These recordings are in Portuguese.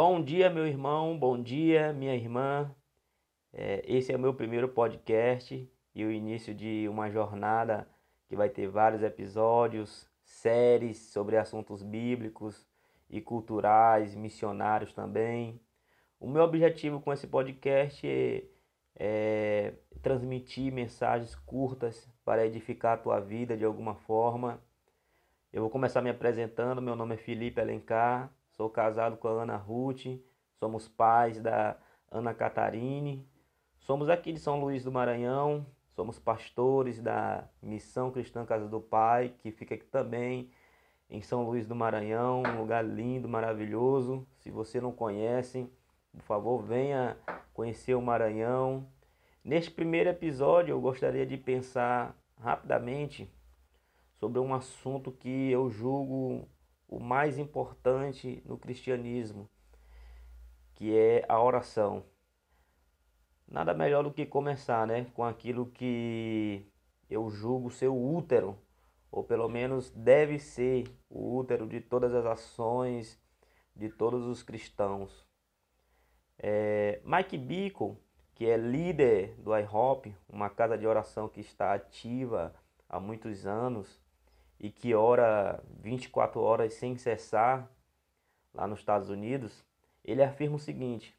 Bom dia, meu irmão, bom dia, minha irmã. É, esse é o meu primeiro podcast e o início de uma jornada que vai ter vários episódios, séries sobre assuntos bíblicos e culturais, missionários também. O meu objetivo com esse podcast é, é transmitir mensagens curtas para edificar a tua vida de alguma forma. Eu vou começar me apresentando. Meu nome é Felipe Alencar, sou casado com a Ana Ruth, somos pais da Ana Catarine. Somos aqui de São Luís do Maranhão, somos pastores da Missão Cristã Casa do Pai, que fica aqui também em São Luís do Maranhão, um lugar lindo, maravilhoso. Se você não conhece, por favor, venha conhecer o Maranhão. Neste primeiro episódio, eu gostaria de pensar rapidamente sobre um assunto que eu julgo o mais importante no cristianismo, que é a oração. Nada melhor do que começar, né, com aquilo que eu julgo ser o útero, ou pelo menos deve ser o útero de todas as ações de todos os cristãos. É, Mike Bickle, que é líder do IHOP, uma casa de oração que está ativa há muitos anos, e que ora 24 horas sem cessar lá nos Estados Unidos, ele afirma o seguinte: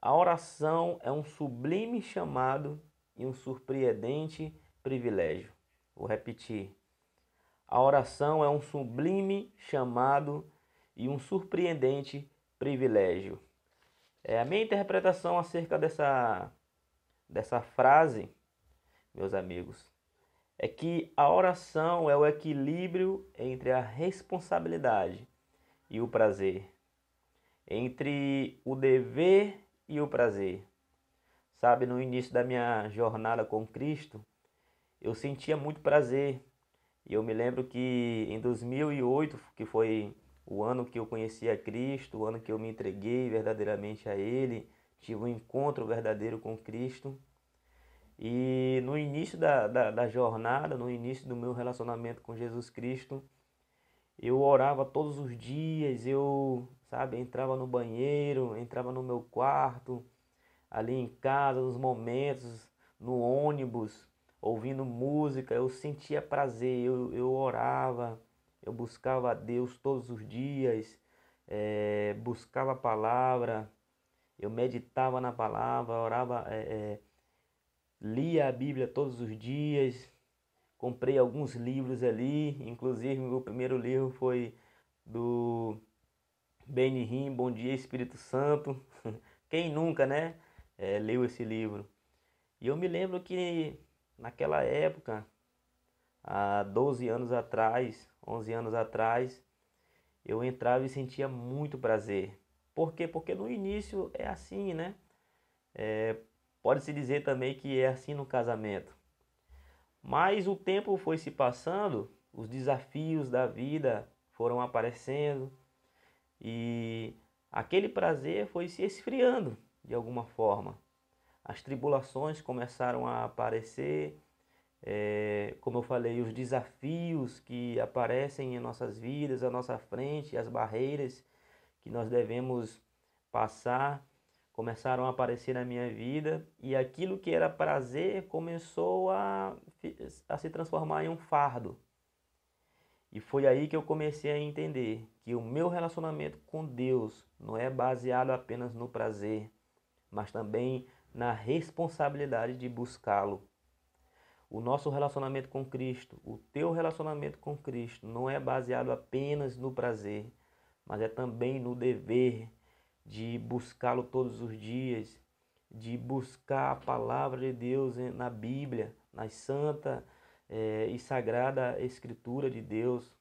a oração é um sublime chamado e um surpreendente privilégio. Vou repetir. A oração é um sublime chamado e um surpreendente privilégio. É a minha interpretação acerca dessa dessa frase, meus amigos, é que a oração é o equilíbrio entre a responsabilidade e o prazer, entre o dever e o prazer. Sabe, no início da minha jornada com Cristo, eu sentia muito prazer. E eu me lembro que em 2008, que foi o ano que eu conheci a Cristo, o ano que eu me entreguei verdadeiramente a Ele, tive um encontro verdadeiro com Cristo. E no início da, da, da, jornada, no início do meu relacionamento com Jesus Cristo, eu orava todos os dias, eu, sabe, entrava no banheiro, entrava no meu quarto, ali em casa, nos momentos, no ônibus, ouvindo música, eu sentia prazer, eu, eu orava, eu buscava a Deus todos os dias, é, buscava a palavra, eu meditava na palavra, orava. É, é, lia a Bíblia todos os dias, comprei alguns livros ali, inclusive meu primeiro livro foi do Benihim, Bom Dia Espírito Santo. Quem nunca, né, é, leu esse livro? E eu me lembro que naquela época, há 12 anos atrás, 11 anos atrás, eu entrava e sentia muito prazer. Por quê? Porque no início é assim, né? É, Pode-se dizer também que é assim no casamento. Mas o tempo foi se passando, os desafios da vida foram aparecendo e aquele prazer foi se esfriando de alguma forma. As tribulações começaram a aparecer, é, como eu falei, os desafios que aparecem em nossas vidas, à nossa frente, as barreiras que nós devemos passar começaram a aparecer na minha vida e aquilo que era prazer começou a, a se transformar em um fardo. E foi aí que eu comecei a entender que o meu relacionamento com Deus não é baseado apenas no prazer, mas também na responsabilidade de buscá-lo. O nosso relacionamento com Cristo, o teu relacionamento com Cristo, não é baseado apenas no prazer, mas é também no dever de buscá-lo todos os dias, de buscar a palavra de Deus na Bíblia, na santa é, e sagrada Escritura de Deus.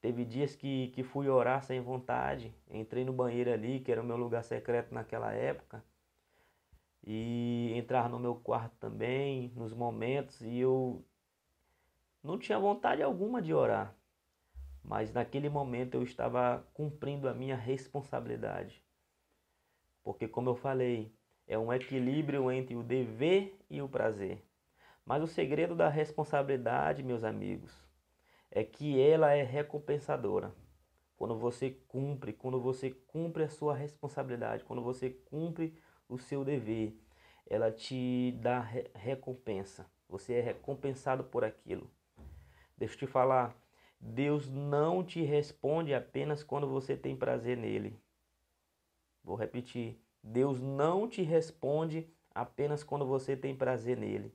Teve dias que, que fui orar sem vontade, entrei no banheiro ali, que era o meu lugar secreto naquela época, e entrar no meu quarto também, nos momentos, e eu não tinha vontade alguma de orar, mas naquele momento eu estava cumprindo a minha responsabilidade. Porque, como eu falei, é um equilíbrio entre o dever e o prazer. Mas o segredo da responsabilidade, meus amigos, é que ela é recompensadora. quando você cumpre, quando você cumpre a sua responsabilidade, quando você cumpre o seu dever, ela te dá recompensa. Você é recompensado por aquilo. Deixa eu te falar, Deus não te responde apenas quando você tem prazer nele. Vou repetir. Deus não te responde apenas quando você tem prazer nele.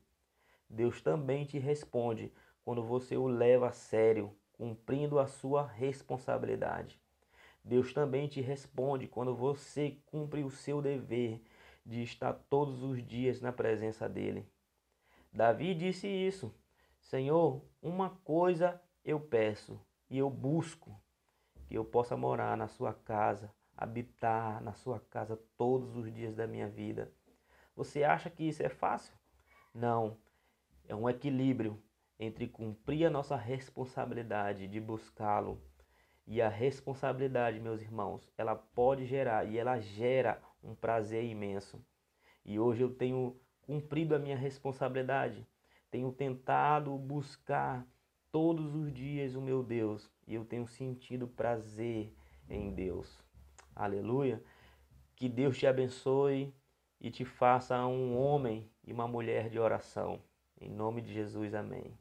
Deus também te responde quando você o leva a sério, cumprindo a sua responsabilidade. Deus também te responde quando você cumpre o seu dever de estar todos os dias na presença dele. Davi disse isso: Senhor, uma coisa eu peço e eu busco, que eu possa morar na sua casa, habitar na sua casa todos os dias da minha vida. Você acha que isso é fácil? Não. É um equilíbrio entre cumprir a nossa responsabilidade de buscá-lo e a responsabilidade, meus irmãos, ela pode gerar e ela gera um prazer imenso. E hoje eu tenho cumprido a minha responsabilidade, tenho tentado buscar todos os dias o meu Deus e eu tenho sentido prazer em Deus. Aleluia. Que Deus te abençoe e te faça um homem e uma mulher de oração. Em nome de Jesus, amém.